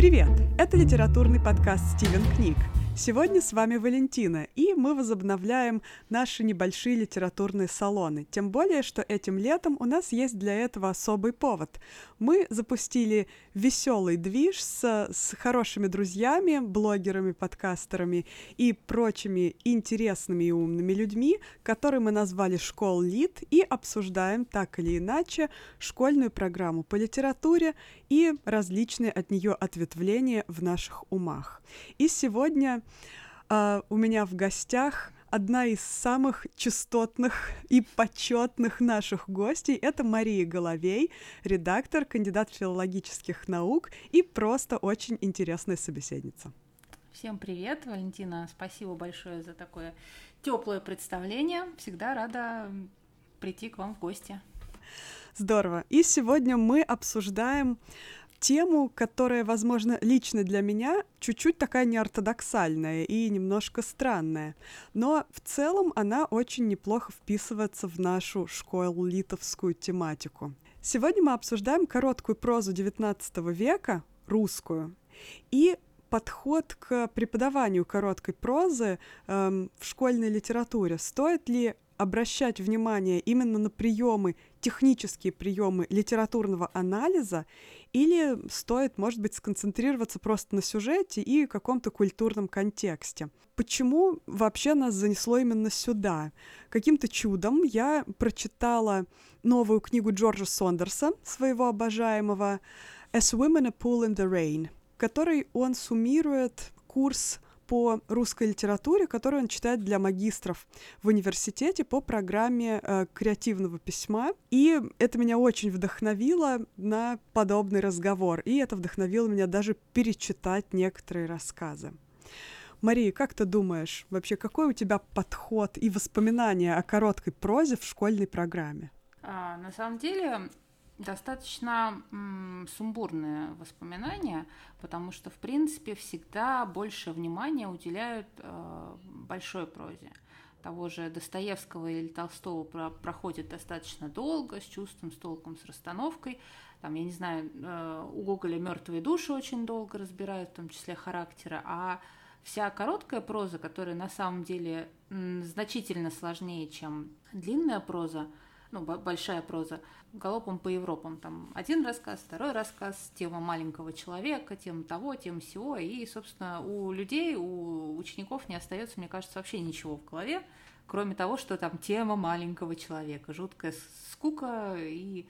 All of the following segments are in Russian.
Привет! Это литературный подкаст «Стивен книг». Сегодня с вами Валентина, и мы возобновляем наши небольшие литературные салоны. Тем более, что этим летом у нас есть для этого особый повод. Мы запустили веселый движ с, с хорошими друзьями, блогерами, подкастерами и прочими интересными и умными людьми, которые мы назвали «Школ Лит», и обсуждаем так или иначе школьную программу по литературе и различные от нее ответвления в наших умах. И сегодня Uh, у меня в гостях одна из самых частотных и почетных наших гостей. Это Мария Головей, редактор, кандидат филологических наук и просто очень интересная собеседница. Всем привет, Валентина. Спасибо большое за такое теплое представление. Всегда рада прийти к вам в гости. Здорово. И сегодня мы обсуждаем тему, которая, возможно, лично для меня чуть-чуть такая неортодоксальная и немножко странная. Но в целом она очень неплохо вписывается в нашу школу-литовскую тематику. Сегодня мы обсуждаем короткую прозу XIX века, русскую, и подход к преподаванию короткой прозы эм, в школьной литературе. Стоит ли обращать внимание именно на приемы, технические приемы литературного анализа, или стоит, может быть, сконцентрироваться просто на сюжете и каком-то культурном контексте. Почему вообще нас занесло именно сюда? Каким-то чудом я прочитала новую книгу Джорджа Сондерса, своего обожаемого «As Women a Pool in the Rain», в которой он суммирует курс по русской литературе, которую он читает для магистров в университете по программе э, креативного письма. И это меня очень вдохновило на подобный разговор. И это вдохновило меня даже перечитать некоторые рассказы. Мария, как ты думаешь, вообще какой у тебя подход и воспоминания о короткой прозе в школьной программе? А, на самом деле, достаточно м, сумбурные воспоминания, потому что, в принципе, всегда больше внимания уделяют э, большой прозе. Того же Достоевского или Толстого про проходит достаточно долго, с чувством, с толком, с расстановкой. Там, я не знаю, э, у Гоголя мертвые души очень долго разбирают, в том числе характера, а вся короткая проза, которая на самом деле значительно сложнее, чем длинная проза, ну, большая проза, галопом по Европам. Там один рассказ, второй рассказ, тема маленького человека, тема того, тема всего. И, собственно, у людей, у учеников не остается, мне кажется, вообще ничего в голове, кроме того, что там тема маленького человека. Жуткая скука и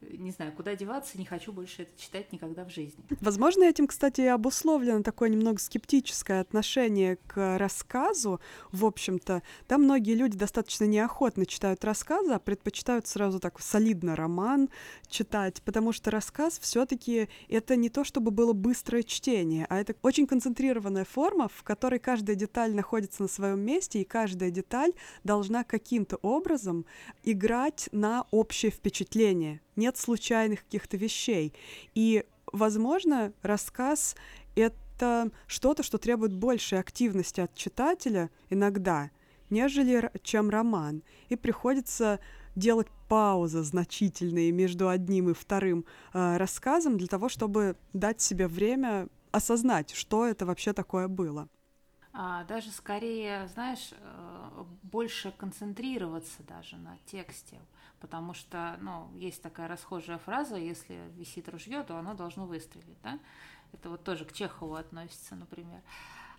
не знаю, куда деваться, не хочу больше это читать никогда в жизни. Возможно, этим, кстати, и обусловлено такое немного скептическое отношение к рассказу. В общем-то, там многие люди достаточно неохотно читают рассказы, а предпочитают сразу так солидно роман читать, потому что рассказ все-таки это не то, чтобы было быстрое чтение, а это очень концентрированная форма, в которой каждая деталь находится на своем месте, и каждая деталь должна каким-то образом играть на общее впечатление нет случайных каких-то вещей. И, возможно, рассказ — это что-то, что требует большей активности от читателя иногда, нежели чем роман. И приходится делать паузы значительные между одним и вторым э, рассказом для того, чтобы дать себе время осознать, что это вообще такое было. А, даже скорее, знаешь, э, больше концентрироваться даже на тексте потому что, ну, есть такая расхожая фраза, если висит ружье, то оно должно выстрелить, да? Это вот тоже к Чехову относится, например.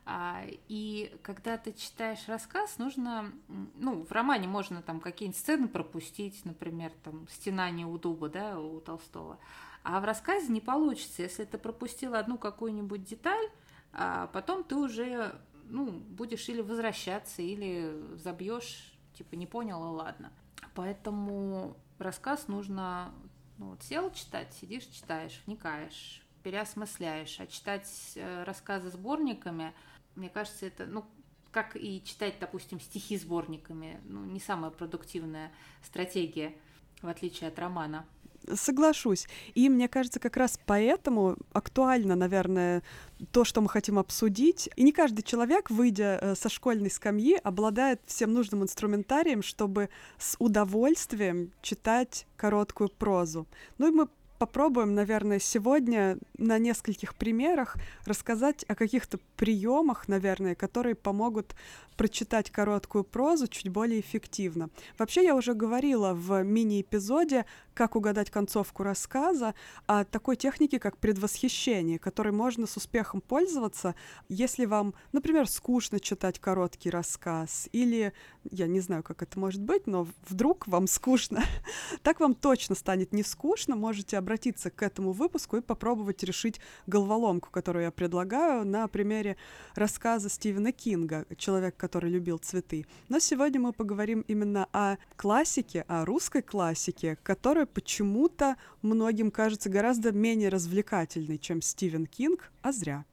А, и когда ты читаешь рассказ, нужно, ну, в романе можно там какие-нибудь сцены пропустить, например, там «Стенание у дуба», да, у Толстого, а в рассказе не получится, если ты пропустил одну какую-нибудь деталь, а потом ты уже, ну, будешь или возвращаться, или забьешь, типа, не понял, и ладно. Поэтому рассказ нужно, ну вот сел читать, сидишь, читаешь, вникаешь, переосмысляешь. А читать э, рассказы сборниками, мне кажется, это, ну, как и читать, допустим, стихи сборниками, ну, не самая продуктивная стратегия, в отличие от романа. Соглашусь. И мне кажется, как раз поэтому актуально, наверное, то, что мы хотим обсудить. И не каждый человек, выйдя э, со школьной скамьи, обладает всем нужным инструментарием, чтобы с удовольствием читать короткую прозу. Ну и мы попробуем, наверное, сегодня на нескольких примерах рассказать о каких-то приемах, наверное, которые помогут прочитать короткую прозу чуть более эффективно. Вообще, я уже говорила в мини-эпизоде «Как угадать концовку рассказа» о такой технике, как предвосхищение, которой можно с успехом пользоваться, если вам, например, скучно читать короткий рассказ, или, я не знаю, как это может быть, но вдруг вам скучно, так вам точно станет не скучно, можете обратиться к этому выпуску и попробовать решить головоломку, которую я предлагаю на примере рассказа Стивена Кинга «Человек, который любил цветы. Но сегодня мы поговорим именно о классике, о русской классике, которая почему-то многим кажется гораздо менее развлекательной, чем Стивен Кинг, а зря.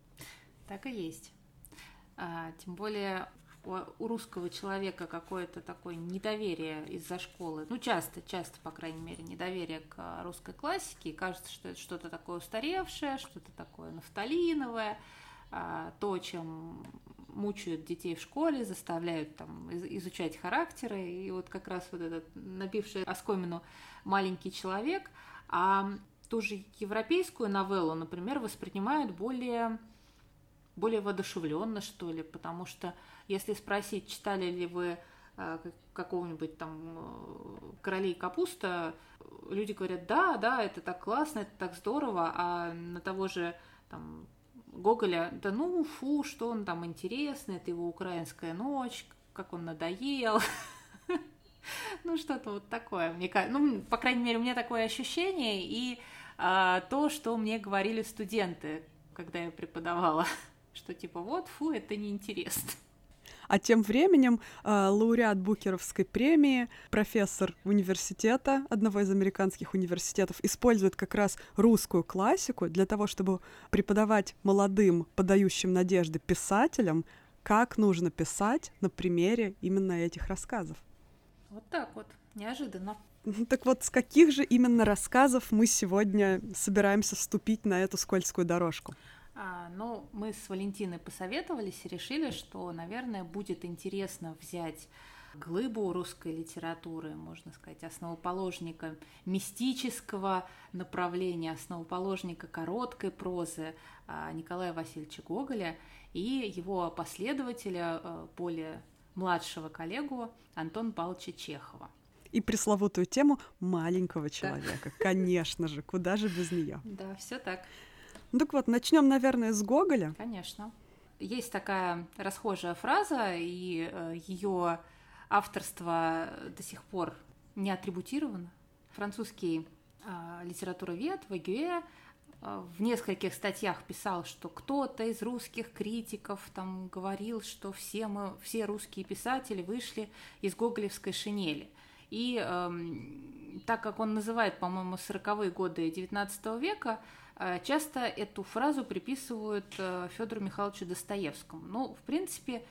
Так и есть. А, тем более у, русского человека какое-то такое недоверие из-за школы, ну часто, часто, по крайней мере, недоверие к русской классике, и кажется, что это что-то такое устаревшее, что-то такое нафталиновое, а, то, чем мучают детей в школе, заставляют там изучать характеры, и вот как раз вот этот набивший оскомину маленький человек, а ту же европейскую новеллу, например, воспринимают более более воодушевленно, что ли, потому что если спросить, читали ли вы э, какого-нибудь там э, «Королей капуста», люди говорят, да, да, это так классно, это так здорово, а на того же там Гоголя, да ну фу, что он там интересный, это его украинская ночь, как он надоел. Ну, что-то вот такое. Мне ну, по крайней мере, у меня такое ощущение, и а, то, что мне говорили студенты, когда я преподавала, что типа вот, фу, это неинтересно. А тем временем э, лауреат Букеровской премии, профессор университета, одного из американских университетов, использует как раз русскую классику для того, чтобы преподавать молодым, подающим надежды писателям, как нужно писать на примере именно этих рассказов. Вот так вот, неожиданно. Так вот, с каких же именно рассказов мы сегодня собираемся вступить на эту скользкую дорожку? А, ну, мы с Валентиной посоветовались и решили, что, наверное, будет интересно взять глыбу русской литературы, можно сказать, основоположника мистического направления, основоположника короткой прозы а, Николая Васильевича Гоголя и его последователя, а, более младшего коллегу Антона Павловича Чехова. И пресловутую тему маленького человека. Да. Конечно же, куда же без нее? Да, все так. Ну так вот, начнем, наверное, с Гоголя. Конечно. Есть такая расхожая фраза, и э, ее авторство до сих пор не атрибутировано. Французский э, литературовед Вагюэ в нескольких статьях писал, что кто-то из русских критиков там говорил, что все мы, все русские писатели вышли из гоголевской шинели. И э, так как он называет, по-моему, 40-е годы XIX века, часто эту фразу приписывают э, Федору Михайловичу Достоевскому. Ну, в принципе,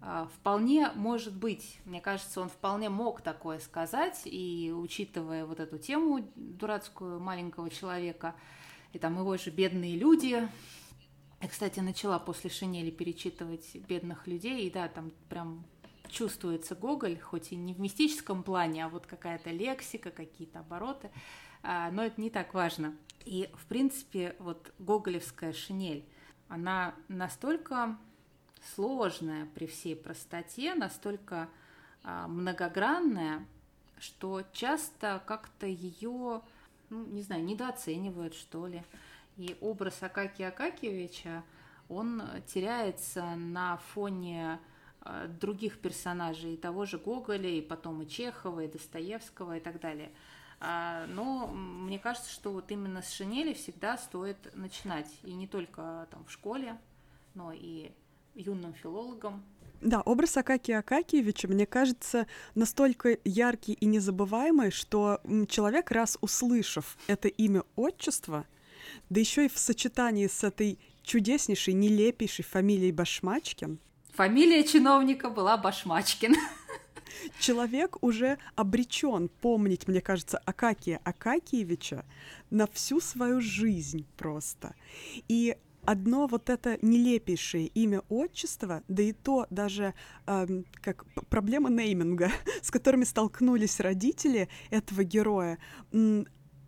э, вполне может быть. Мне кажется, он вполне мог такое сказать, и учитывая вот эту тему дурацкую маленького человека, и там его же бедные люди. Я, кстати, начала после шинели перечитывать бедных людей, и да, там прям чувствуется Гоголь, хоть и не в мистическом плане, а вот какая-то лексика, какие-то обороты, но это не так важно. И, в принципе, вот гоголевская шинель, она настолько сложная при всей простоте, настолько а, многогранная, что часто как-то ее, ну, не знаю, недооценивают, что ли. И образ Акакия Акакиевича, он теряется на фоне а, других персонажей, того же Гоголя, и потом и Чехова, и Достоевского, и так далее – а, но мне кажется, что вот именно с шинели всегда стоит начинать. И не только там в школе, но и юным филологам. Да, образ Акакия Акакиевича, мне кажется, настолько яркий и незабываемый, что человек, раз услышав это имя отчество, да еще и в сочетании с этой чудеснейшей, нелепейшей фамилией Башмачкин. Фамилия чиновника была Башмачкин. человек уже обречен помнить, мне кажется, Акакия Акакиевича на всю свою жизнь просто. И одно вот это нелепейшее имя отчества, да и то даже эм, как проблема нейминга, с которыми столкнулись родители этого героя,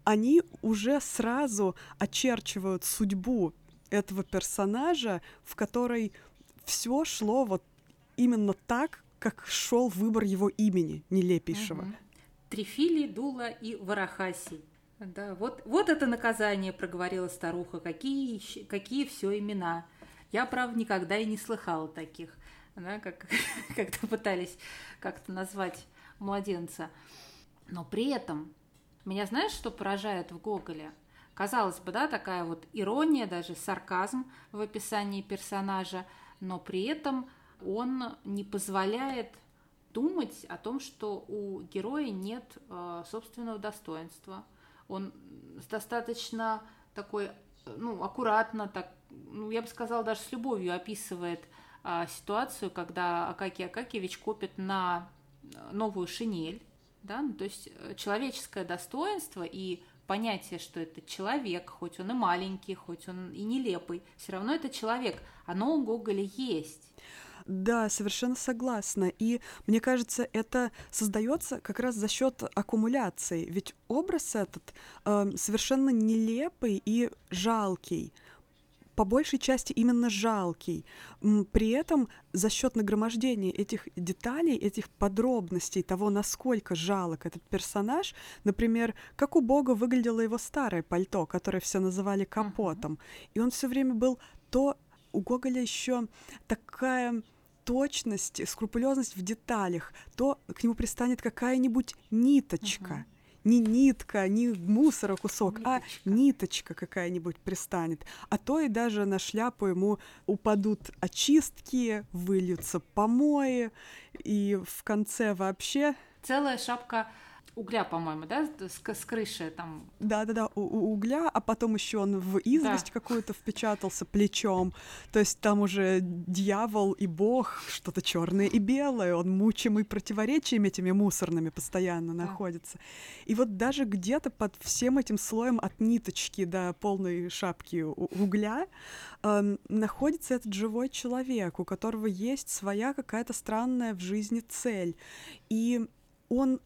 они уже сразу очерчивают судьбу этого персонажа, в которой все шло вот именно так, как шел выбор его имени нелепейшего. Угу. Трифили, Дула и Варахаси. Да, вот, вот это наказание, проговорила старуха. Какие, какие все имена. Я, правда, никогда и не слыхала таких, да, как, когда пытались как-то назвать младенца. Но при этом меня знаешь, что поражает в Гоголе? Казалось бы, да, такая вот ирония, даже сарказм в описании персонажа, но при этом он не позволяет думать о том, что у героя нет э, собственного достоинства. Он достаточно такой, ну, аккуратно, так, ну, я бы сказала, даже с любовью описывает э, ситуацию, когда Акакий Акакиевич копит на новую шинель, да, ну, то есть э, человеческое достоинство и понятие, что это человек, хоть он и маленький, хоть он и нелепый, все равно это человек, оно у Гоголя есть. Да, совершенно согласна. И мне кажется, это создается как раз за счет аккумуляции. Ведь образ этот э, совершенно нелепый и жалкий по большей части именно жалкий. При этом за счет нагромождения этих деталей, этих подробностей, того, насколько жалок этот персонаж, например, как у Бога выглядело его старое пальто, которое все называли капотом, uh-huh. и он все время был то у Гоголя еще такая точность, скрупулезность в деталях, то к нему пристанет какая-нибудь ниточка. Uh-huh не нитка, не мусора кусок, а ниточка. а ниточка какая-нибудь пристанет. А то и даже на шляпу ему упадут очистки, выльются помои, и в конце вообще... Целая шапка угля, по-моему, да, с, с крыши там. Да, да, да, у, у угля, а потом еще он в известь да. какую-то впечатался плечом. То есть там уже дьявол и бог, что-то черное и белое, он мучимый противоречиями этими мусорными постоянно да. находится. И вот даже где-то под всем этим слоем от ниточки до полной шапки угля э, находится этот живой человек, у которого есть своя какая-то странная в жизни цель. И он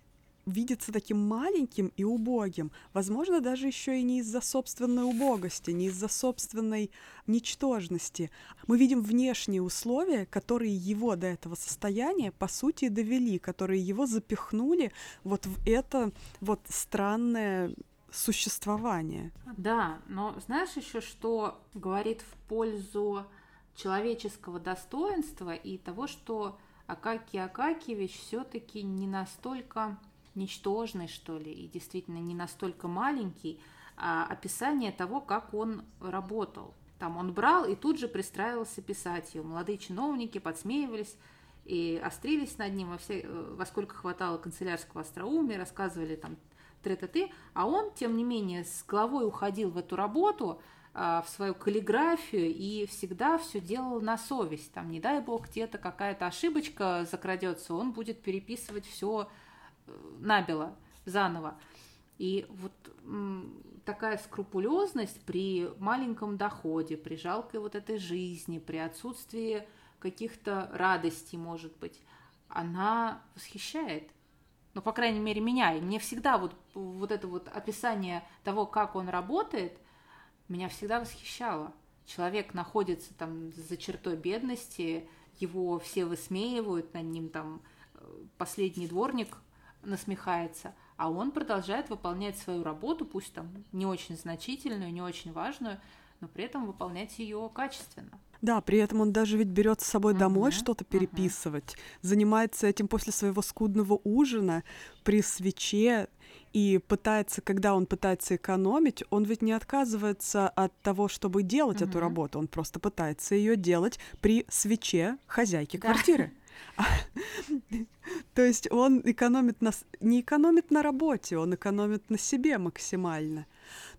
видится таким маленьким и убогим, возможно, даже еще и не из-за собственной убогости, не из-за собственной ничтожности. Мы видим внешние условия, которые его до этого состояния, по сути, довели, которые его запихнули вот в это вот странное существование. Да, но знаешь еще, что говорит в пользу человеческого достоинства и того, что Акакий Акакиевич все-таки не настолько ничтожный, что ли, и действительно не настолько маленький, а описание того, как он работал. Там он брал и тут же пристраивался писать ее. Молодые чиновники подсмеивались и острились над ним во, все, э, во сколько хватало канцелярского остроумия, рассказывали там трета-ты, а он, тем не менее, с головой уходил в эту работу, а, в свою каллиграфию и всегда все делал на совесть. Там, не дай бог, где-то какая-то ошибочка закрадется, он будет переписывать все набело заново. И вот такая скрупулезность при маленьком доходе, при жалкой вот этой жизни, при отсутствии каких-то радостей, может быть, она восхищает. Ну, по крайней мере, меня. И мне всегда вот, вот это вот описание того, как он работает, меня всегда восхищало. Человек находится там за чертой бедности, его все высмеивают, над ним там э, последний дворник насмехается, а он продолжает выполнять свою работу, пусть там не очень значительную, не очень важную, но при этом выполнять ее качественно. Да, при этом он даже ведь берет с собой uh-huh, домой что-то переписывать, uh-huh. занимается этим после своего скудного ужина при свече и пытается, когда он пытается экономить, он ведь не отказывается от того, чтобы делать uh-huh. эту работу, он просто пытается ее делать при свече хозяйки да. квартиры. То есть он экономит на, не экономит на работе, он экономит на себе максимально.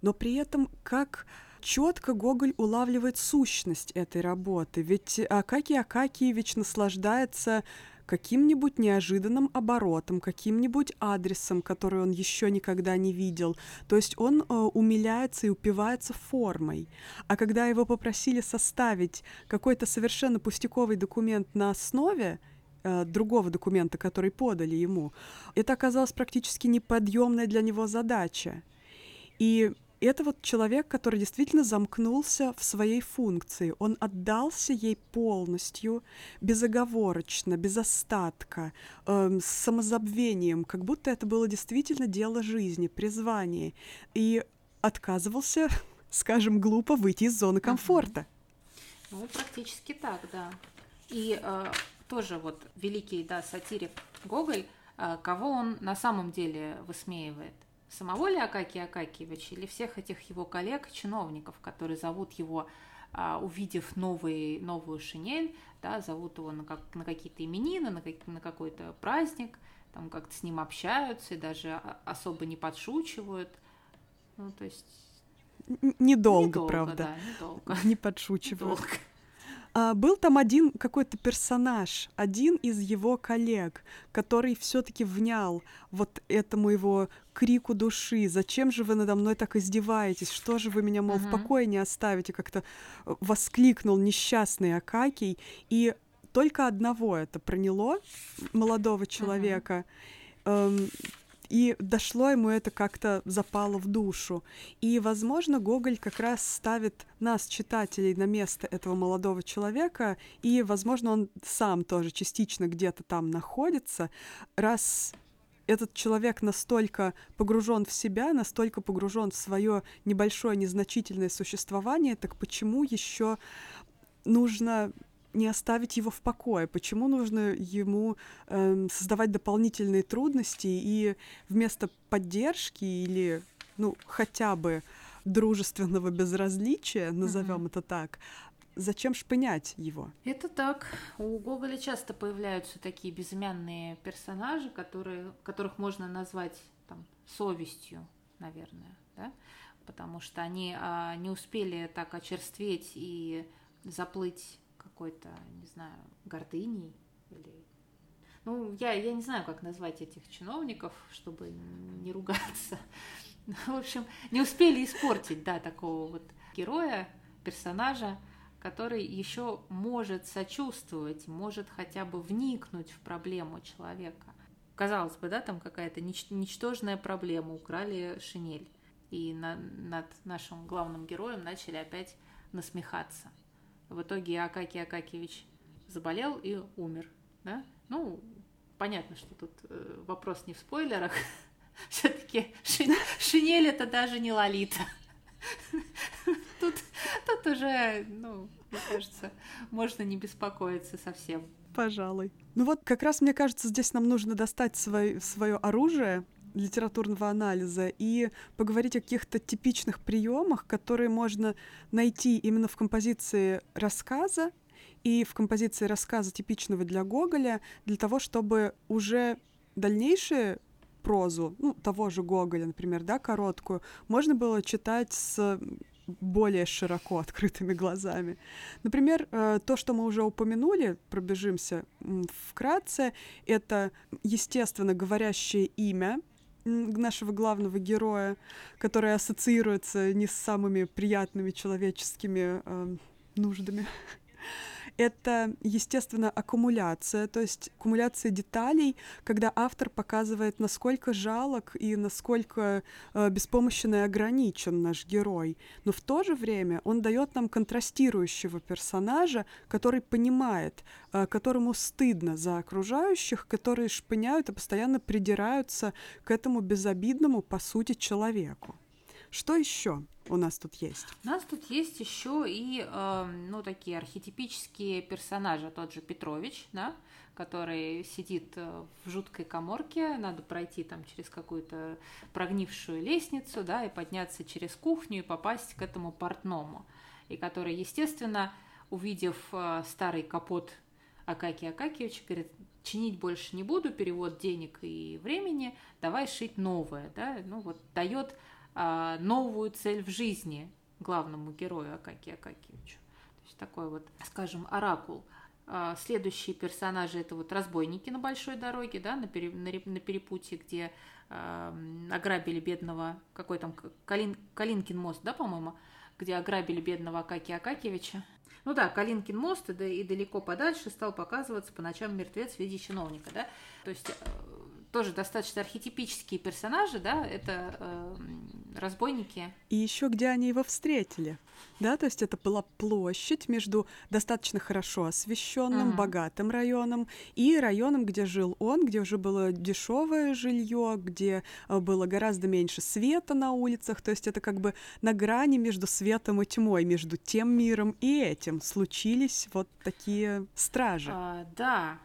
Но при этом как четко Гоголь улавливает сущность этой работы. Ведь Акакий Акакиевич наслаждается каким-нибудь неожиданным оборотом, каким-нибудь адресом, который он еще никогда не видел. То есть он э, умиляется и упивается формой. А когда его попросили составить какой-то совершенно пустяковый документ на основе Э, другого документа, который подали ему. Это оказалось практически неподъемная для него задача. И это вот человек, который действительно замкнулся в своей функции. Он отдался ей полностью, безоговорочно, без остатка, э, с самозабвением, как будто это было действительно дело жизни, призвание. И отказывался, скажем, глупо выйти из зоны комфорта. Ну, практически так, да. И э, тоже вот великий, да, сатирик Гоголь, э, кого он на самом деле высмеивает? Самого ли Акакия Акакиевича или всех этих его коллег, чиновников, которые зовут его, а, увидев новый, новую шинель, да, зовут его на, как, на какие-то именины, на, как, на какой-то праздник, там как-то с ним общаются и даже особо не подшучивают. Ну, то есть... Недолго, недолго правда. Да, недолго. Не подшучивают. Недолго. А, был там один какой-то персонаж, один из его коллег, который все-таки внял вот этому его крику души. Зачем же вы надо мной так издеваетесь? Что же вы меня, мол, uh-huh. в покое не оставите? Как-то э, воскликнул несчастный Акакий. И только одного это проняло молодого человека. Uh-huh. Эм, и дошло ему это как-то запало в душу. И, возможно, Гоголь как раз ставит нас, читателей, на место этого молодого человека, и, возможно, он сам тоже частично где-то там находится, раз этот человек настолько погружен в себя, настолько погружен в свое небольшое незначительное существование, так почему еще нужно не оставить его в покое? Почему нужно ему э, создавать дополнительные трудности и вместо поддержки или, ну, хотя бы дружественного безразличия, назовем mm-hmm. это так, зачем шпынять его? Это так. У Гоголя часто появляются такие безымянные персонажи, которые, которых можно назвать там, совестью, наверное, да? потому что они а, не успели так очерстветь и заплыть какой-то, не знаю, гордыней или... Ну, я, я не знаю, как назвать этих чиновников, чтобы не ругаться. В общем, не успели испортить, да, такого вот героя, персонажа, который еще может сочувствовать, может хотя бы вникнуть в проблему человека. Казалось бы, да, там какая-то нич- ничтожная проблема, украли шинель. И на, над нашим главным героем начали опять насмехаться. В итоге Акакий Акакевич заболел и умер. Да? Ну, понятно, что тут э, вопрос не в спойлерах. Все-таки шинель это даже не Лолита. Тут, тут уже, ну, мне кажется, можно не беспокоиться совсем. Пожалуй. Ну вот как раз мне кажется, здесь нам нужно достать свой, свое оружие, литературного анализа и поговорить о каких-то типичных приемах, которые можно найти именно в композиции рассказа и в композиции рассказа типичного для Гоголя, для того, чтобы уже дальнейшие прозу, ну, того же Гоголя, например, да, короткую, можно было читать с более широко открытыми глазами. Например, э, то, что мы уже упомянули, пробежимся вкратце, это, естественно, говорящее имя нашего главного героя, который ассоциируется не с самыми приятными человеческими э, нуждами. Это, естественно, аккумуляция, то есть аккумуляция деталей, когда автор показывает, насколько жалок и насколько э, беспомощен и ограничен наш герой. Но в то же время он дает нам контрастирующего персонажа, который понимает, э, которому стыдно за окружающих, которые шпыняют и постоянно придираются к этому безобидному, по сути, человеку. Что еще у нас тут есть? У нас тут есть еще и, э, ну, такие архетипические персонажи. Тот же Петрович, да, который сидит э, в жуткой коморке, надо пройти там через какую-то прогнившую лестницу, да, и подняться через кухню и попасть к этому портному. И который, естественно, увидев э, старый капот Акаки Акакиевича, говорит, чинить больше не буду, перевод денег и времени, давай шить новое, да, ну вот дает а, новую цель в жизни главному герою Акаки Акакевичу. То есть такой вот, скажем, оракул. А, следующие персонажи это вот разбойники на большой дороге, да, на, пере, на, на перепутье, где э, ограбили бедного, какой там, Калин, Калинкин мост, да, по-моему, где ограбили бедного Акаки Акакевича. Ну да, Калинкин мост, и, и далеко подальше стал показываться по ночам мертвец в виде чиновника, да. То есть тоже достаточно архетипические персонажи, да, это э, разбойники. И еще где они его встретили. Да, то есть это была площадь между достаточно хорошо освещенным, uh-huh. богатым районом и районом, где жил он, где уже было дешевое жилье, где э, было гораздо меньше света на улицах. То есть это как бы на грани между светом и тьмой, между тем миром и этим случились вот такие стражи. А, да,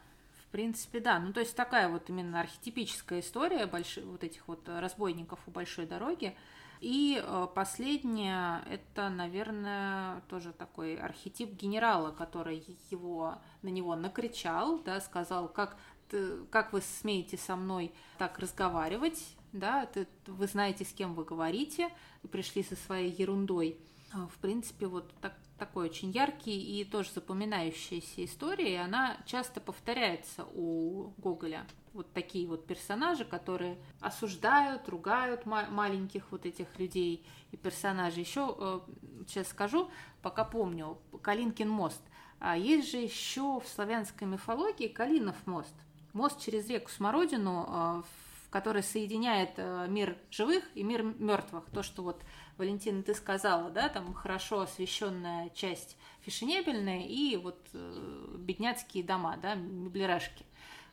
принципе, да. Ну, то есть такая вот именно архетипическая история больших, вот этих вот разбойников у большой дороги. И э, последнее, это, наверное, тоже такой архетип генерала, который его, на него накричал, да, сказал, как, ты, как вы смеете со мной так разговаривать, да, ты, вы знаете, с кем вы говорите, и пришли со своей ерундой. А, в принципе, вот так, такой очень яркий и тоже запоминающаяся история, и она часто повторяется у Гоголя. Вот такие вот персонажи, которые осуждают, ругают ма- маленьких вот этих людей и персонажей. Еще э, сейчас скажу, пока помню, Калинкин мост. А есть же еще в славянской мифологии Калинов мост. Мост через реку Смородину, э, который соединяет э, мир живых и мир мертвых. То, что вот Валентина, ты сказала, да, там хорошо освещенная часть фешенебельная и вот э, бедняцкие дома, да, меблерашки,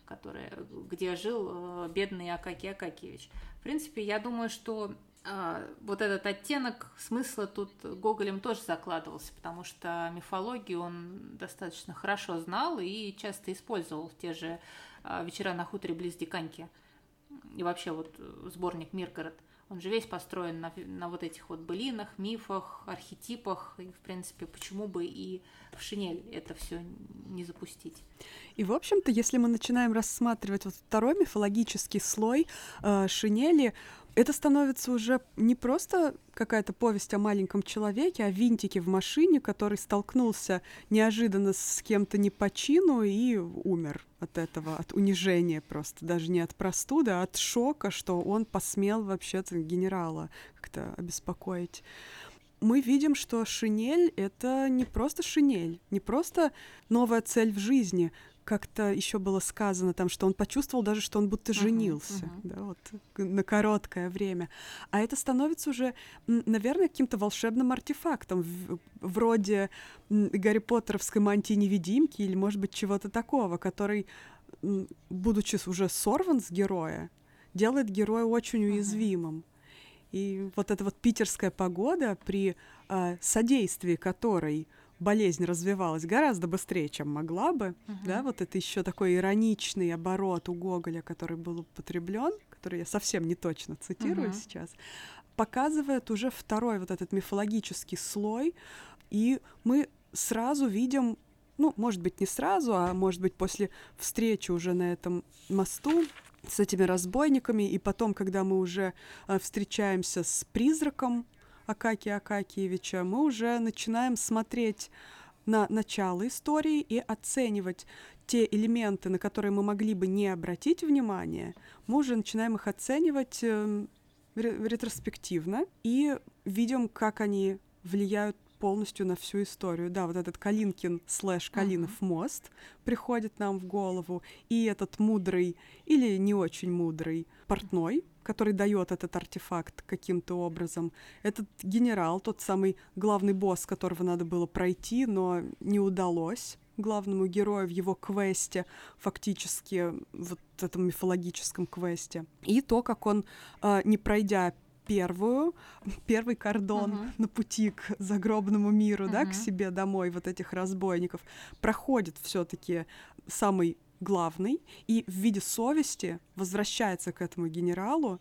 которые, где жил э, бедный Акакий Акакиевич. В принципе, я думаю, что э, вот этот оттенок смысла тут Гоголем тоже закладывался, потому что мифологию он достаточно хорошо знал и часто использовал в те же вечера на хуторе близ Диканьки и вообще вот сборник Миргород. Он же весь построен на, на вот этих вот былинах, мифах, архетипах. И, в принципе, почему бы и в шинель это все не запустить. И, в общем-то, если мы начинаем рассматривать вот второй мифологический слой э, шинели, это становится уже не просто какая-то повесть о маленьком человеке, а винтике в машине, который столкнулся неожиданно с кем-то не по чину и умер от этого, от унижения просто, даже не от простуды, а от шока, что он посмел вообще-то генерала как-то обеспокоить. Мы видим, что шинель — это не просто шинель, не просто новая цель в жизни, как-то еще было сказано там, что он почувствовал даже, что он будто женился, uh-huh, uh-huh. да, вот на короткое время. А это становится уже, наверное, каким-то волшебным артефактом, в, вроде Гарри Поттеровской мантии-невидимки или, может быть, чего-то такого, который, будучи уже сорван с героя, делает героя очень уязвимым. Uh-huh. И вот эта вот питерская погода, при э, содействии которой болезнь развивалась гораздо быстрее, чем могла бы, uh-huh. да, вот это еще такой ироничный оборот у Гоголя, который был употреблен, который я совсем не точно цитирую uh-huh. сейчас, показывает уже второй вот этот мифологический слой, и мы сразу видим, ну, может быть, не сразу, а может быть, после встречи уже на этом мосту с этими разбойниками, и потом, когда мы уже э, встречаемся с призраком Акаки Акакиевича, мы уже начинаем смотреть на начало истории и оценивать те элементы, на которые мы могли бы не обратить внимание, мы уже начинаем их оценивать э, ретроспективно и видим, как они влияют полностью на всю историю. Да, вот этот Калинкин слэш Калинов мост приходит нам в голову, и этот мудрый или не очень мудрый портной, который дает этот артефакт каким-то образом. Этот генерал, тот самый главный босс, которого надо было пройти, но не удалось главному герою в его квесте, фактически вот этом мифологическом квесте. И то, как он, э, не пройдя первую, первый кордон uh-huh. на пути к загробному миру, uh-huh. да, к себе домой, вот этих разбойников, проходит все-таки самый главный и в виде совести возвращается к этому генералу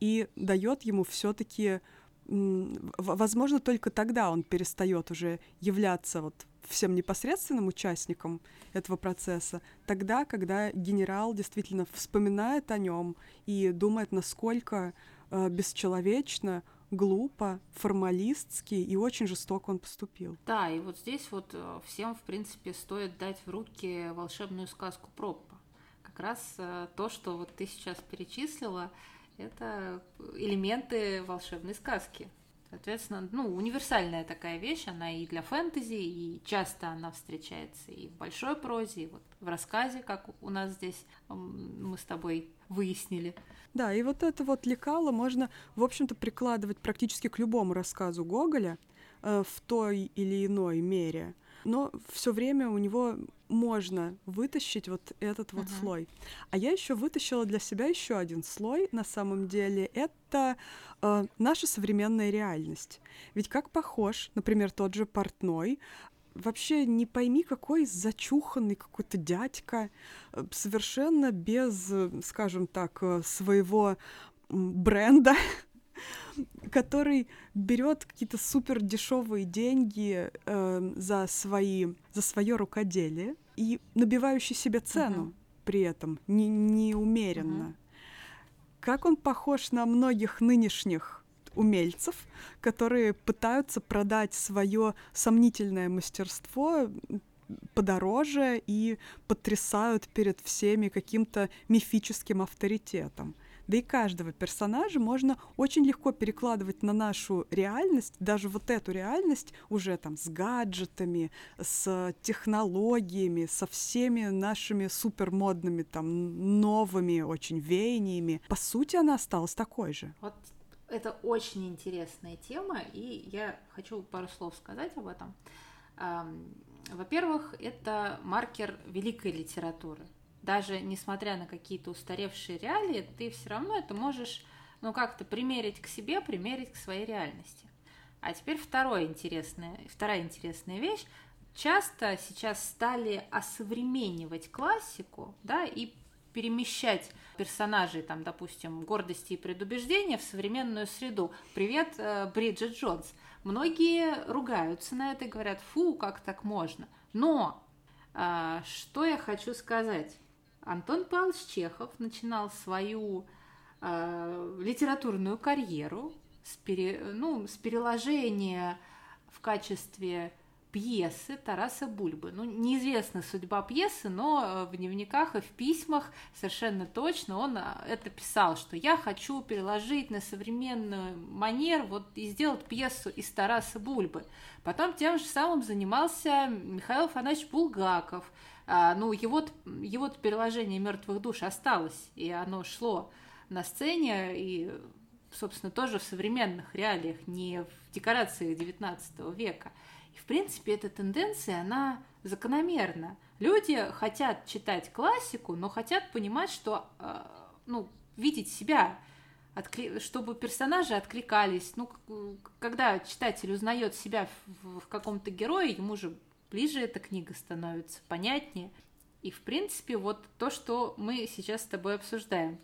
и дает ему все-таки возможно, только тогда он перестает уже являться вот всем непосредственным участником этого процесса, тогда, когда генерал действительно вспоминает о нем и думает, насколько э, бесчеловечно, глупо, формалистски и очень жестоко он поступил. Да, и вот здесь вот э, всем, в принципе, стоит дать в руки волшебную сказку Проппа. Как раз э, то, что вот ты сейчас перечислила, это элементы волшебной сказки. Соответственно, ну, универсальная такая вещь, она и для фэнтези, и часто она встречается и в большой прозе, и вот в рассказе, как у нас здесь мы с тобой выяснили. Да, и вот это вот лекало можно, в общем-то, прикладывать практически к любому рассказу Гоголя э, в той или иной мере. Но все время у него можно вытащить вот этот вот uh-huh. слой. А я еще вытащила для себя еще один слой, на самом деле, это э, наша современная реальность. Ведь как похож, например, тот же портной, вообще не пойми, какой зачуханный какой-то дядька, э, совершенно без, э, скажем так, э, своего бренда, который берет какие-то супер дешевые деньги э, за свои за свое рукоделие и набивающий себе цену uh-huh. при этом не неумеренно. Uh-huh. Как он похож на многих нынешних умельцев, которые пытаются продать свое сомнительное мастерство подороже и потрясают перед всеми каким-то мифическим авторитетом. Да и каждого персонажа можно очень легко перекладывать на нашу реальность, даже вот эту реальность уже там с гаджетами, с технологиями, со всеми нашими супермодными там новыми очень веяниями. По сути, она осталась такой же. Вот это очень интересная тема, и я хочу пару слов сказать об этом. Во-первых, это маркер великой литературы. Даже несмотря на какие-то устаревшие реалии, ты все равно это можешь ну, как-то примерить к себе, примерить к своей реальности. А теперь второе интересное, вторая интересная вещь. Часто сейчас стали осовременивать классику, да, и перемещать персонажей, там, допустим, гордости и предубеждения в современную среду. Привет, э, Бриджит Джонс. Многие ругаются на это и говорят, фу, как так можно. Но э, что я хочу сказать? Антон Павлович Чехов начинал свою э, литературную карьеру с, пере, ну, с переложения в качестве пьесы Тараса Бульбы. Ну, неизвестна судьба пьесы, но э, в дневниках и в письмах совершенно точно он э, это писал, что я хочу переложить на современную манер вот и сделать пьесу из Тараса Бульбы. Потом тем же самым занимался Михаил Афанасьевич Булгаков. А, ну, его, его переложение мертвых душ осталось, и оно шло на сцене, и, собственно, тоже в современных реалиях, не в декорациях XIX века. И, в принципе, эта тенденция, она закономерна. Люди хотят читать классику, но хотят понимать, что, э, ну, видеть себя, чтобы персонажи откликались. Ну, когда читатель узнает себя в каком-то герое, ему же ближе эта книга становится, понятнее. И, в принципе, вот то, что мы сейчас с тобой обсуждаем.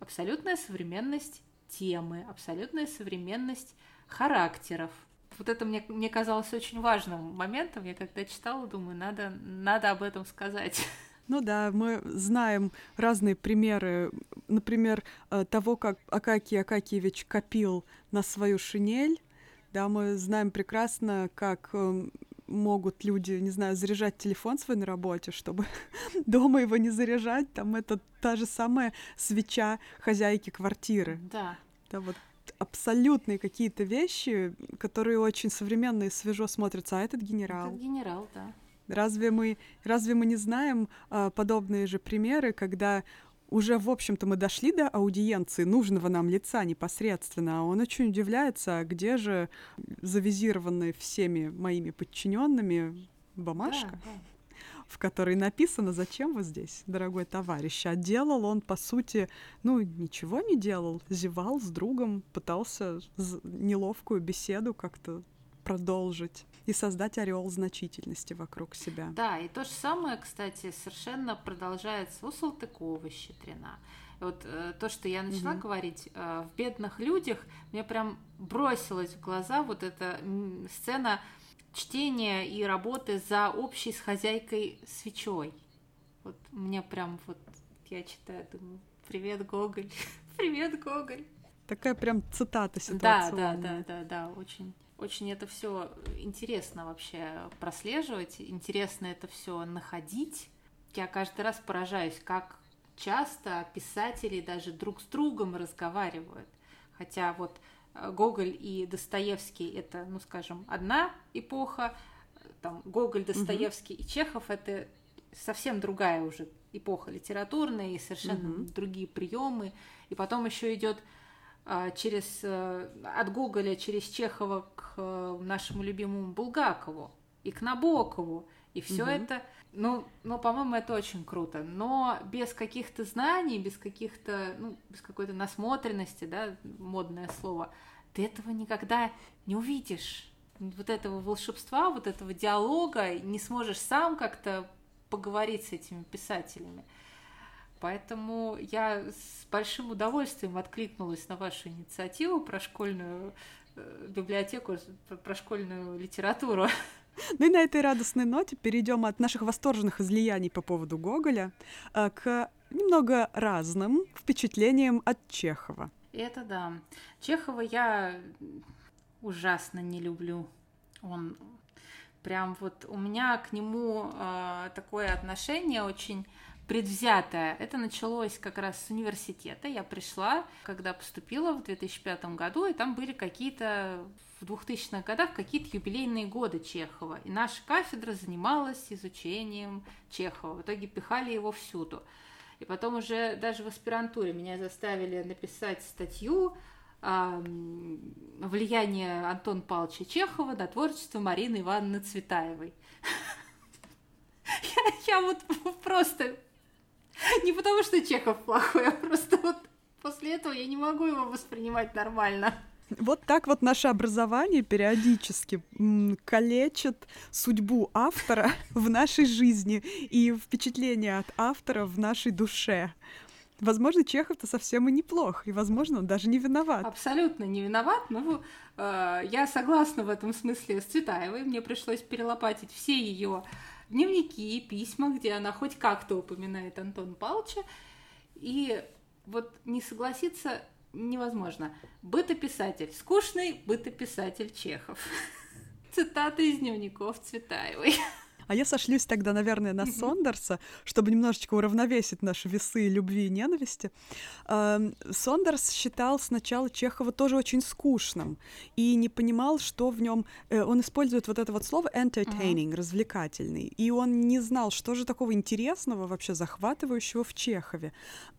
Абсолютная современность темы, абсолютная современность характеров – вот это мне, мне казалось очень важным моментом. Я когда читала, думаю, надо, надо об этом сказать. Ну да, мы знаем разные примеры, например, э, того, как Акакий Акакиевич копил на свою шинель. Да, мы знаем прекрасно, как эм, могут люди, не знаю, заряжать телефон свой на работе, чтобы дома его не заряжать. Там это та же самая свеча хозяйки квартиры. Да. Да, вот абсолютные какие-то вещи, которые очень современно и свежо смотрятся, а этот генерал. Этот генерал, да. Разве мы, разве мы не знаем а, подобные же примеры, когда уже, в общем-то, мы дошли до аудиенции нужного нам лица непосредственно, а он очень удивляется, а где же завизированные всеми моими подчиненными бумажка? Да, да в которой написано, зачем вы здесь, дорогой товарищ. А делал он, по сути, ну, ничего не делал, зевал с другом, пытался неловкую беседу как-то продолжить и создать ореол значительности вокруг себя. Да, и то же самое, кстати, совершенно продолжается у Салтыкова-Щедрина. Вот э, то, что я начала угу. говорить э, в бедных людях, мне прям бросилось в глаза вот эта сцена чтения и работы за общей с хозяйкой свечой. Вот мне прям вот я читаю, думаю, привет, Гоголь, привет, Гоголь. Такая прям цитата ситуации. Да, да, да, да, да, очень. Очень это все интересно вообще прослеживать, интересно это все находить. Я каждый раз поражаюсь, как часто писатели даже друг с другом разговаривают. Хотя вот Гоголь и Достоевский это, ну скажем, одна эпоха, там Гоголь, Достоевский угу. и Чехов это совсем другая уже эпоха литературная и совершенно угу. другие приемы. И потом еще идет через а, от Гоголя через Чехова к а, нашему любимому Булгакову и к Набокову. И все угу. это, ну, ну, по-моему, это очень круто. Но без каких-то знаний, без каких-то, ну, без какой-то насмотренности, да, модное слово, ты этого никогда не увидишь. Вот этого волшебства, вот этого диалога не сможешь сам как-то поговорить с этими писателями. Поэтому я с большим удовольствием откликнулась на вашу инициативу про школьную э, библиотеку, про школьную литературу. Ну и на этой радостной ноте перейдем от наших восторженных излияний по поводу Гоголя э, к немного разным впечатлениям от Чехова. Это да. Чехова я ужасно не люблю. Он прям вот у меня к нему э, такое отношение очень предвзятое. Это началось как раз с университета. Я пришла, когда поступила в 2005 году, и там были какие-то в 2000-х годах какие-то юбилейные годы Чехова. И наша кафедра занималась изучением Чехова. В итоге пихали его всюду. И потом уже даже в аспирантуре меня заставили написать статью влияние Антона Павловича Чехова на творчество Марины Ивановны Цветаевой. Я, вот просто... Не потому, что Чехов плохой, а просто вот после этого я не могу его воспринимать нормально. Вот так вот наше образование периодически калечит судьбу автора в нашей жизни и впечатление от автора в нашей душе. Возможно, Чехов-то совсем и неплох, и, возможно, он даже не виноват. Абсолютно не виноват, но э, я согласна в этом смысле с Цветаевой. Мне пришлось перелопатить все ее дневники письма, где она хоть как-то упоминает Антона Павловича. И вот не согласиться невозможно. Бытописатель. Скучный бытописатель Чехов. Цитаты из дневников Цветаевой. А я сошлюсь тогда, наверное, на Сондерса, чтобы немножечко уравновесить наши весы любви и ненависти. Эм, Сондерс считал сначала Чехова тоже очень скучным и не понимал, что в нем... Э, он использует вот это вот слово entertaining, развлекательный, и он не знал, что же такого интересного, вообще захватывающего в Чехове.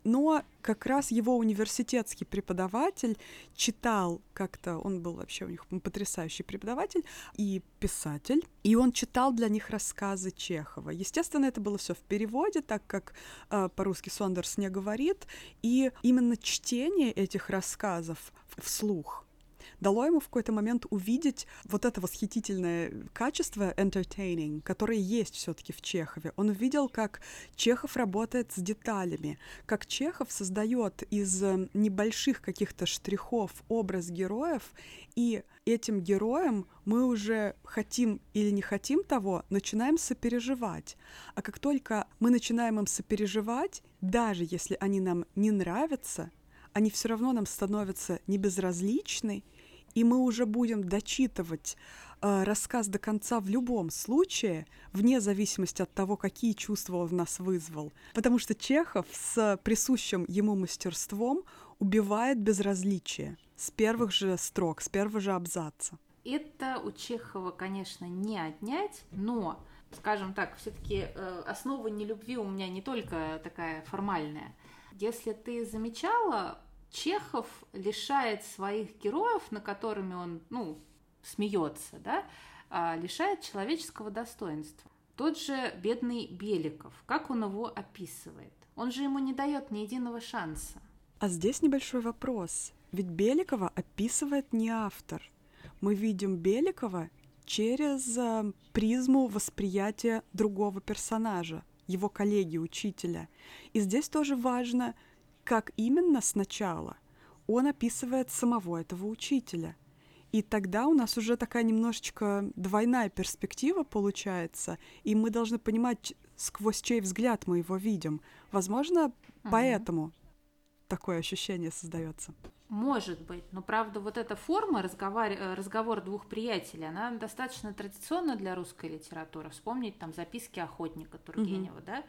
Но как раз его университетский преподаватель читал как-то, он был вообще у них потрясающий преподаватель и писатель, и он читал для них рассказы Чехова. Естественно, это было все в переводе, так как э, по-русски Сондерс не говорит, и именно чтение этих рассказов вслух дало ему в какой-то момент увидеть вот это восхитительное качество entertaining, которое есть все-таки в Чехове. Он увидел, как Чехов работает с деталями, как Чехов создает из э, небольших каких-то штрихов образ героев, и этим героям мы уже хотим или не хотим того, начинаем сопереживать. А как только мы начинаем им сопереживать, даже если они нам не нравятся, они все равно нам становятся небезразличны, и мы уже будем дочитывать э, рассказ до конца в любом случае, вне зависимости от того, какие чувства он в нас вызвал. Потому что Чехов с присущим ему мастерством убивает безразличие с первых же строк, с первого же абзаца. Это у Чехова, конечно, не отнять, но, скажем так, все-таки э, основа нелюбви у меня не только такая формальная. Если ты замечала, Чехов лишает своих героев, на которыми он, ну, смеется, да, а, лишает человеческого достоинства. Тот же бедный Беликов, как он его описывает? Он же ему не дает ни единого шанса. А здесь небольшой вопрос. Ведь Беликова описывает не автор. Мы видим Беликова через э, призму восприятия другого персонажа, его коллеги-учителя. И здесь тоже важно — как именно сначала он описывает самого этого учителя. И тогда у нас уже такая немножечко двойная перспектива получается, и мы должны понимать, сквозь чей взгляд мы его видим. Возможно, угу. поэтому такое ощущение создается. Может быть, но правда вот эта форма разговор, э, разговор двух приятелей, она достаточно традиционна для русской литературы. Вспомнить там записки охотника Тургенева, угу. да?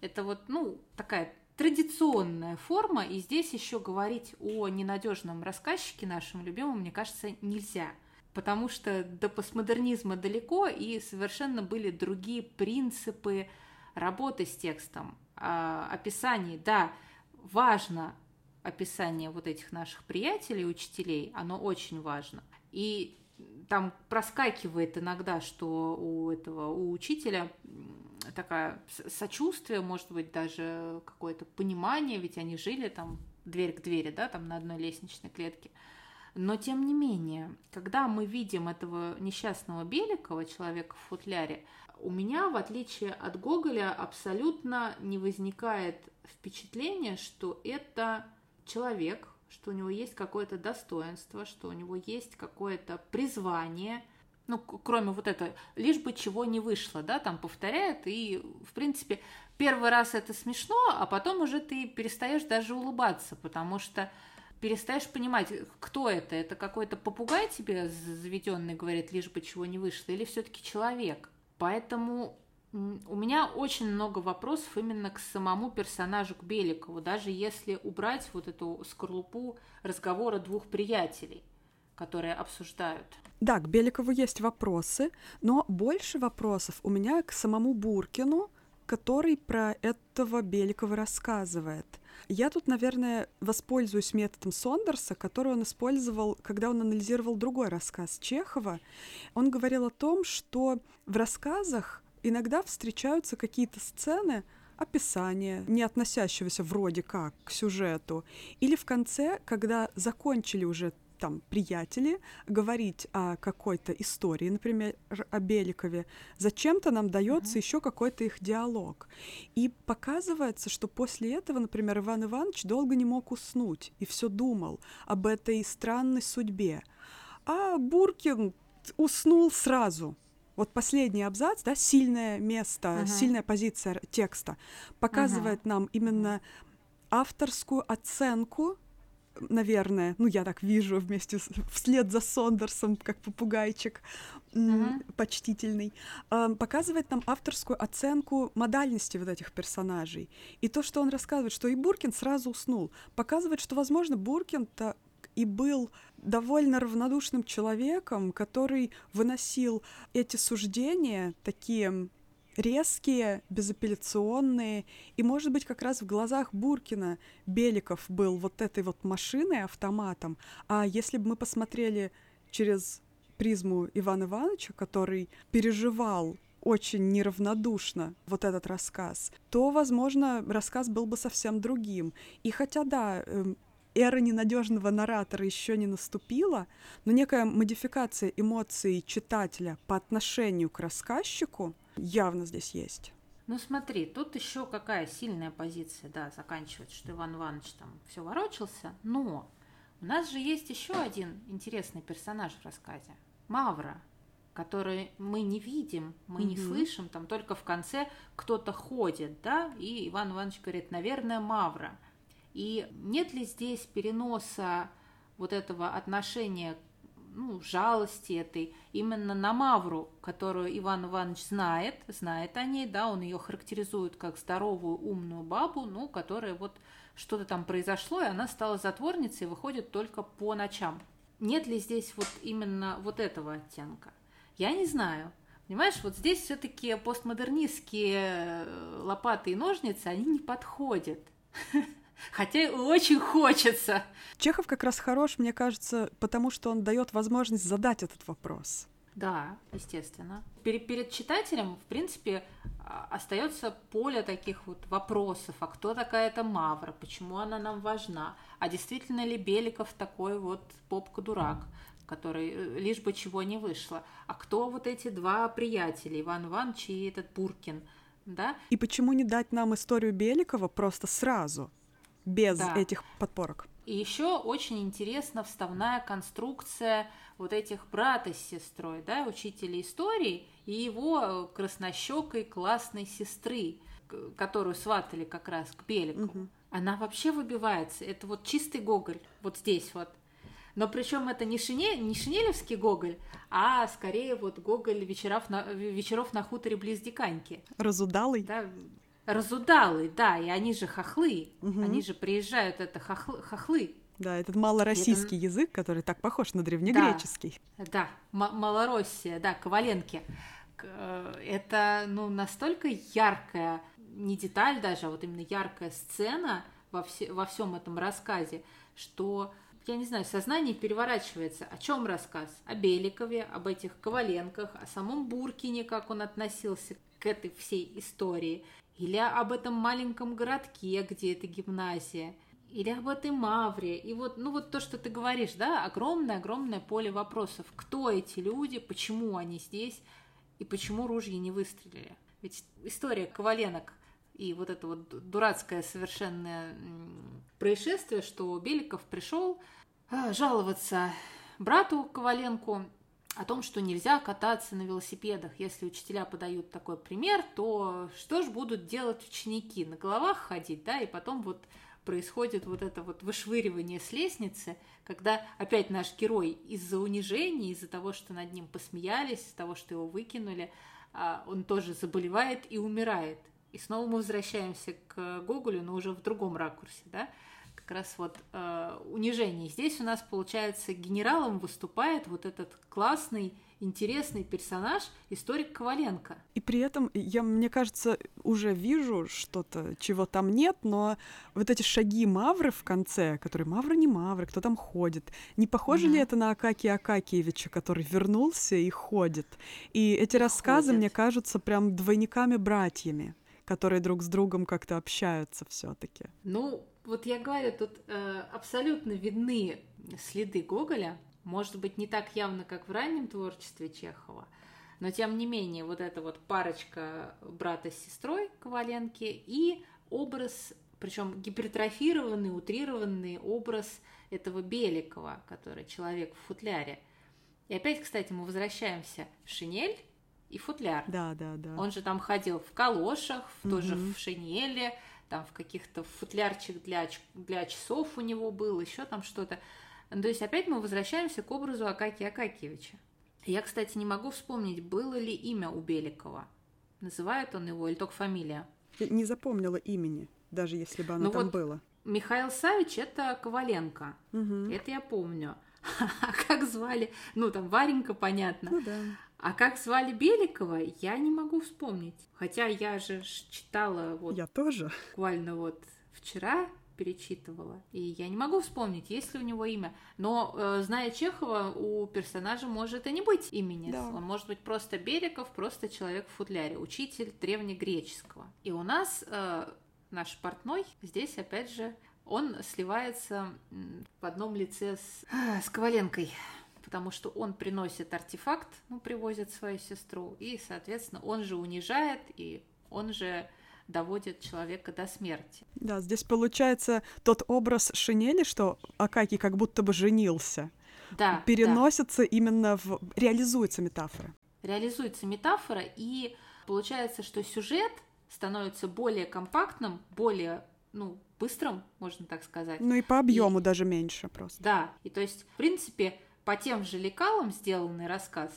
Это вот, ну, такая традиционная форма, и здесь еще говорить о ненадежном рассказчике нашем любимом, мне кажется, нельзя. Потому что до постмодернизма далеко, и совершенно были другие принципы работы с текстом, а, описаний. Да, важно описание вот этих наших приятелей, учителей, оно очень важно. И там проскакивает иногда, что у этого, у учителя такая сочувствие, может быть, даже какое-то понимание, ведь они жили там дверь к двери, да, там на одной лестничной клетке. Но тем не менее, когда мы видим этого несчастного Беликова, человека в футляре, у меня, в отличие от Гоголя, абсолютно не возникает впечатление, что это человек, что у него есть какое-то достоинство, что у него есть какое-то призвание, ну, кроме вот этого, лишь бы чего не вышло, да, там повторяет, и, в принципе, первый раз это смешно, а потом уже ты перестаешь даже улыбаться, потому что перестаешь понимать, кто это, это какой-то попугай тебе заведенный говорит, лишь бы чего не вышло, или все-таки человек. Поэтому у меня очень много вопросов именно к самому персонажу, к Беликову, даже если убрать вот эту скорлупу разговора двух приятелей, которые обсуждают. Да, к Беликову есть вопросы, но больше вопросов у меня к самому Буркину, который про этого Беликова рассказывает. Я тут, наверное, воспользуюсь методом Сондерса, который он использовал, когда он анализировал другой рассказ Чехова. Он говорил о том, что в рассказах иногда встречаются какие-то сцены, описания, не относящегося вроде как к сюжету, или в конце, когда закончили уже там приятели говорить о какой-то истории, например, о Беликове, зачем-то нам дается mm-hmm. еще какой-то их диалог. И показывается, что после этого, например, Иван Иванович долго не мог уснуть и все думал об этой странной судьбе. А Буркин уснул сразу. Вот последний абзац, да, сильное место, uh-huh. сильная позиция текста показывает uh-huh. нам именно авторскую оценку, наверное, ну я так вижу вместе с, вслед за Сондерсом, как попугайчик uh-huh. почтительный, э, показывает нам авторскую оценку модальности вот этих персонажей. И то, что он рассказывает, что и Буркин сразу уснул, показывает, что, возможно, Буркин-то и был довольно равнодушным человеком, который выносил эти суждения, такие резкие, безапелляционные, и, может быть, как раз в глазах Буркина Беликов был вот этой вот машиной, автоматом, а если бы мы посмотрели через призму Ивана Ивановича, который переживал очень неравнодушно вот этот рассказ, то, возможно, рассказ был бы совсем другим. И хотя, да, эм, эра ненадежного наратора еще не наступила, но некая модификация эмоций читателя по отношению к рассказчику явно здесь есть. Ну смотри, тут еще какая сильная позиция, да, заканчивать, что Иван Иванович там все ворочался, но у нас же есть еще один интересный персонаж в рассказе. Мавра, который мы не видим, мы mm-hmm. не слышим, там только в конце кто-то ходит, да, и Иван Иванович говорит, наверное, Мавра. И нет ли здесь переноса вот этого отношения, ну, жалости этой именно на Мавру, которую Иван Иванович знает, знает о ней, да, он ее характеризует как здоровую, умную бабу, ну, которая вот что-то там произошло, и она стала затворницей и выходит только по ночам. Нет ли здесь вот именно вот этого оттенка? Я не знаю. Понимаешь, вот здесь все-таки постмодернистские э, лопаты и ножницы, они не подходят. Хотя очень хочется. Чехов как раз хорош, мне кажется, потому что он дает возможность задать этот вопрос. Да, естественно. Перед, перед читателем, в принципе, а, остается поле таких вот вопросов. А кто такая эта Мавра? Почему она нам важна? А действительно ли Беликов такой вот попка-дурак? который э, лишь бы чего не вышло. А кто вот эти два приятеля, Иван Иванович и этот Буркин, да? И почему не дать нам историю Беликова просто сразу? Без да. этих подпорок. И еще очень интересна вставная конструкция вот этих брата с сестрой, да, учителя истории и его э, краснощекой классной сестры, которую сватали как раз к Белику. Угу. Она вообще выбивается. Это вот чистый Гоголь, вот здесь вот. Но причем это не, шине, не шинелевский Гоголь, а скорее вот Гоголь вечеров на, вечеров на хуторе близ Диканьки. Разудалый? Да, разудалый, да, и они же хохлы, угу. они же приезжают, это хохлы, хохлы. Да, этот малороссийский это... язык, который так похож на древнегреческий. Да, да Малороссия, да, Коваленки. Э, это, ну, настолько яркая, не деталь даже, а вот именно яркая сцена во, все, во всем этом рассказе, что я не знаю, сознание переворачивается. О чем рассказ? О Беликове, об этих Коваленках, о самом Буркине, как он относился к этой всей истории. Или об этом маленьком городке, где это гимназия. Или об этой Мавре. И вот, ну вот то, что ты говоришь, да, огромное-огромное поле вопросов. Кто эти люди, почему они здесь и почему ружья не выстрелили. Ведь история Коваленок и вот это вот дурацкое совершенное происшествие, что Беликов пришел а, жаловаться брату Коваленку о том, что нельзя кататься на велосипедах. Если учителя подают такой пример, то что же будут делать ученики? На головах ходить, да, и потом вот происходит вот это вот вышвыривание с лестницы, когда опять наш герой из-за унижения, из-за того, что над ним посмеялись, из-за того, что его выкинули, а, он тоже заболевает и умирает. И снова мы возвращаемся к Гоголю, но уже в другом ракурсе, да, как раз вот э, унижение. Здесь у нас, получается, генералом выступает вот этот классный, интересный персонаж, историк Коваленко. И при этом я, мне кажется, уже вижу что-то, чего там нет, но вот эти шаги Мавры в конце, которые Мавра не Мавры, кто там ходит, не похоже угу. ли это на Акакия Акакиевича, который вернулся и ходит? И эти и рассказы ходит. мне кажутся прям двойниками-братьями которые друг с другом как-то общаются все-таки. Ну, вот я говорю, тут э, абсолютно видны следы Гоголя, может быть, не так явно, как в раннем творчестве Чехова, но тем не менее, вот эта вот парочка брата с сестрой Коваленки и образ, причем гипертрофированный, утрированный образ этого Беликова, который человек в футляре. И опять, кстати, мы возвращаемся в шинель и футляр. Да, да, да. Он же там ходил в калошах, угу. тоже в шинели, там в каких-то футлярчик для, для часов у него был, еще там что-то. То есть опять мы возвращаемся к образу Акакия Акакиевича. Я, кстати, не могу вспомнить, было ли имя у Беликова. Называет он его или только фамилия? Я не запомнила имени, даже если бы оно ну там вот было. Михаил Савич это Коваленко. Угу. Это я помню. А как звали? Ну, там Варенька, понятно. Ну да. А как звали Беликова, я не могу вспомнить. Хотя я же читала вот... Я тоже. Буквально вот вчера перечитывала. И я не могу вспомнить, есть ли у него имя. Но, э, зная Чехова, у персонажа может и не быть имени. Да. Он может быть просто Беликов, просто человек в футляре, учитель древнегреческого. И у нас э, наш портной здесь, опять же, он сливается в одном лице с, с Коваленкой потому что он приносит артефакт, ну, привозит свою сестру, и, соответственно, он же унижает, и он же доводит человека до смерти. Да, здесь получается тот образ шинели, что Акаки как будто бы женился, да, переносится да. именно в... реализуется метафора. Реализуется метафора, и получается, что сюжет становится более компактным, более ну, быстрым, можно так сказать. Ну и по объему и, даже меньше просто. Да, и то есть, в принципе, по тем же лекалам сделанный рассказ,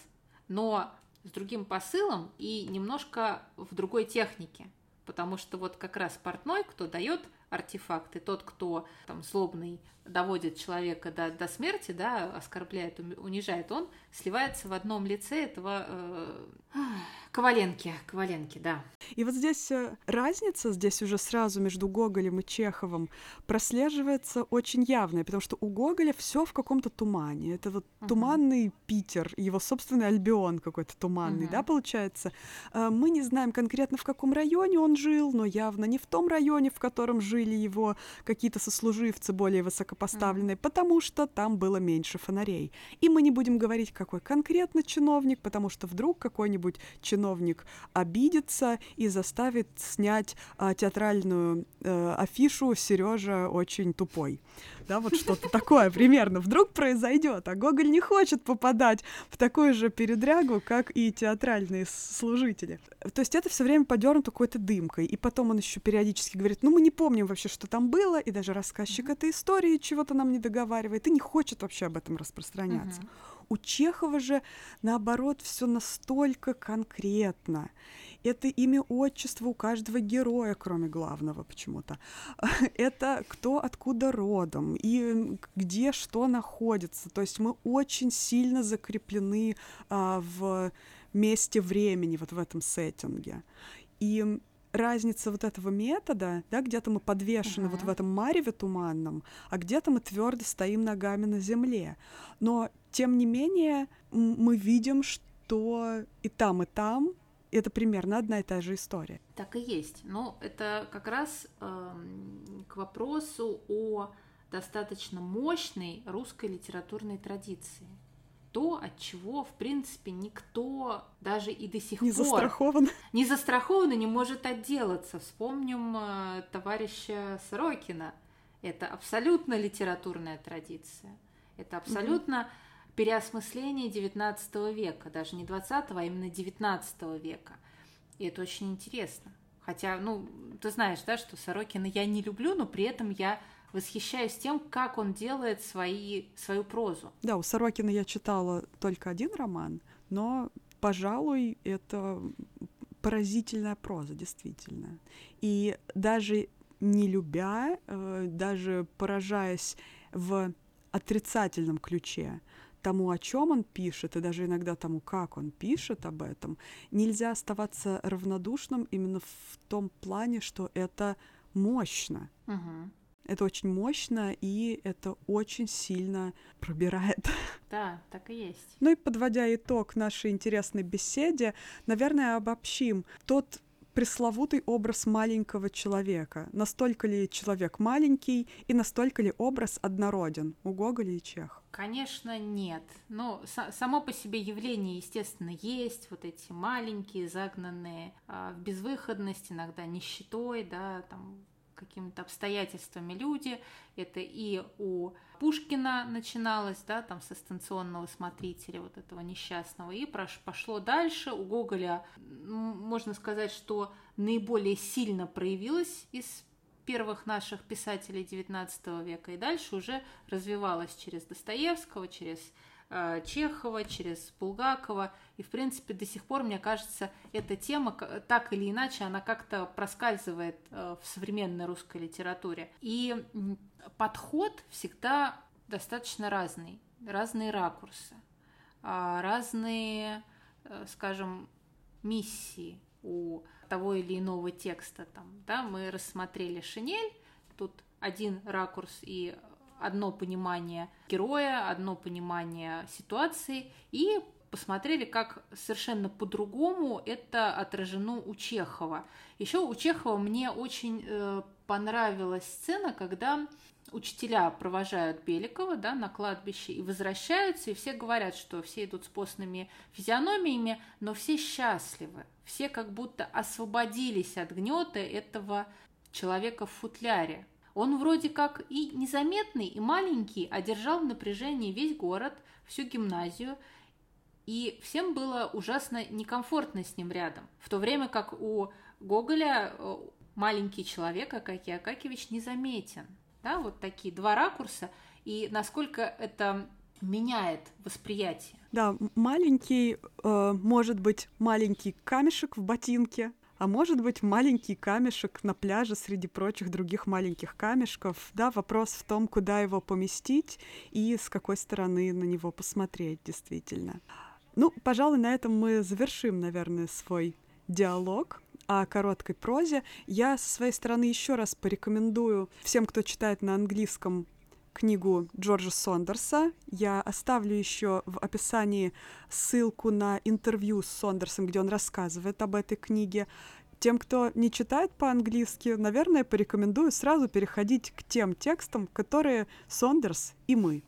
но с другим посылом и немножко в другой технике. Потому что вот как раз портной, кто дает артефакты, тот, кто там злобный доводит человека до, до смерти, да, оскорбляет, унижает, он сливается в одном лице этого э, Коваленки, Коваленки, да. И вот здесь э, разница, здесь уже сразу между Гоголем и Чеховым прослеживается очень явная, потому что у Гоголя все в каком-то тумане. Это вот uh-huh. туманный Питер, его собственный Альбион какой-то туманный, uh-huh. да, получается. Э, мы не знаем конкретно, в каком районе он жил, но явно не в том районе, в котором жили его какие-то сослуживцы более высокопоставленные, потому что там было меньше фонарей. И мы не будем говорить, какой конкретно чиновник, потому что вдруг какой-нибудь чиновник обидится и заставит снять а, театральную а, афишу Сережа очень тупой. Да, вот что-то такое примерно вдруг произойдет, а Гоголь не хочет попадать в такую же передрягу, как и театральные служители. То есть это все время подернуто какой-то дымкой. И потом он еще периодически говорит, ну мы не помним вообще, что там было, и даже рассказчик этой истории чего-то нам не договаривает и не хочет вообще об этом распространяться. У Чехова же, наоборот, все настолько конкретно. Это имя, отчество у каждого героя, кроме главного почему-то. Это кто откуда родом и где что находится. То есть мы очень сильно закреплены а, в месте времени, вот в этом сеттинге. И разница вот этого метода, да, где-то мы подвешены uh-huh. вот в этом мареве туманном, а где-то мы твердо стоим ногами на земле. Но тем не менее мы видим, что и там, и там это примерно одна и та же история. Так и есть. Но это как раз э, к вопросу о достаточно мощной русской литературной традиции то, от чего, в принципе, никто даже и до сих не пор застрахован. не застрахован и не может отделаться. Вспомним э, товарища Сорокина. Это абсолютно литературная традиция. Это абсолютно угу. переосмысление XIX века, даже не XX, а именно XIX века. И это очень интересно. Хотя, ну, ты знаешь, да, что Сорокина я не люблю, но при этом я восхищаюсь тем, как он делает свои, свою прозу. Да, у Сорокина я читала только один роман, но, пожалуй, это поразительная проза, действительно. И даже не любя, э, даже поражаясь в отрицательном ключе тому, о чем он пишет, и даже иногда тому, как он пишет об этом, нельзя оставаться равнодушным именно в том плане, что это мощно. Угу. Это очень мощно, и это очень сильно пробирает. Да, так и есть. Ну и подводя итог нашей интересной беседе, наверное, обобщим тот пресловутый образ маленького человека. Настолько ли человек маленький и настолько ли образ однороден у Гоголя и Чех? Конечно, нет. Но само по себе явление, естественно, есть. Вот эти маленькие, загнанные э, в безвыходность, иногда нищетой, да, там какими-то обстоятельствами люди. Это и у Пушкина начиналось, да, там со станционного смотрителя вот этого несчастного, и пошло дальше. У Гоголя, можно сказать, что наиболее сильно проявилось из первых наших писателей XIX века, и дальше уже развивалось через Достоевского, через Чехова, через Булгакова. И, в принципе, до сих пор, мне кажется, эта тема, так или иначе, она как-то проскальзывает э, в современной русской литературе. И подход всегда достаточно разный, разные ракурсы, а, разные, э, скажем, миссии у того или иного текста. Там, да, мы рассмотрели шинель, тут один ракурс и одно понимание героя, одно понимание ситуации и посмотрели, как совершенно по-другому это отражено у Чехова. Еще у Чехова мне очень э, понравилась сцена, когда учителя провожают Беликова да, на кладбище и возвращаются, и все говорят, что все идут с постными физиономиями, но все счастливы. Все как будто освободились от гнета этого человека в футляре, он вроде как и незаметный, и маленький, а держал в напряжении весь город, всю гимназию, и всем было ужасно некомфортно с ним рядом. В то время как у Гоголя э, маленький человек, Акакий Акакевич, незаметен. Да, вот такие два ракурса, и насколько это меняет восприятие. Да, маленький, э, может быть, маленький камешек в ботинке, а может быть маленький камешек на пляже среди прочих других маленьких камешков. Да, вопрос в том, куда его поместить и с какой стороны на него посмотреть действительно. Ну, пожалуй, на этом мы завершим, наверное, свой диалог о короткой прозе. Я со своей стороны еще раз порекомендую всем, кто читает на английском книгу Джорджа Сондерса. Я оставлю еще в описании ссылку на интервью с Сондерсом, где он рассказывает об этой книге. Тем, кто не читает по-английски, наверное, порекомендую сразу переходить к тем текстам, которые Сондерс и мы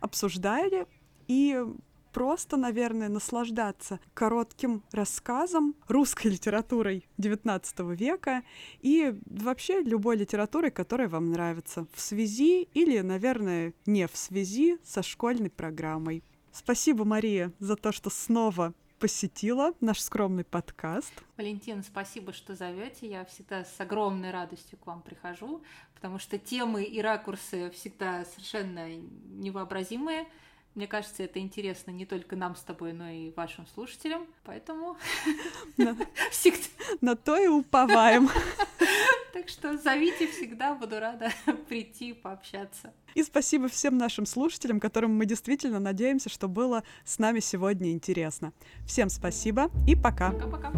обсуждали, и просто, наверное, наслаждаться коротким рассказом, русской литературой XIX века и вообще любой литературой, которая вам нравится, в связи или, наверное, не в связи со школьной программой. Спасибо, Мария, за то, что снова посетила наш скромный подкаст. Валентина, спасибо, что зовете. Я всегда с огромной радостью к вам прихожу, потому что темы и ракурсы всегда совершенно невообразимые Мне кажется, это интересно не только нам с тобой, но и вашим слушателям. Поэтому на то и уповаем. Так что зовите всегда, буду рада прийти, пообщаться. И спасибо всем нашим слушателям, которым мы действительно надеемся, что было с нами сегодня интересно. Всем спасибо и пока. Пока-пока.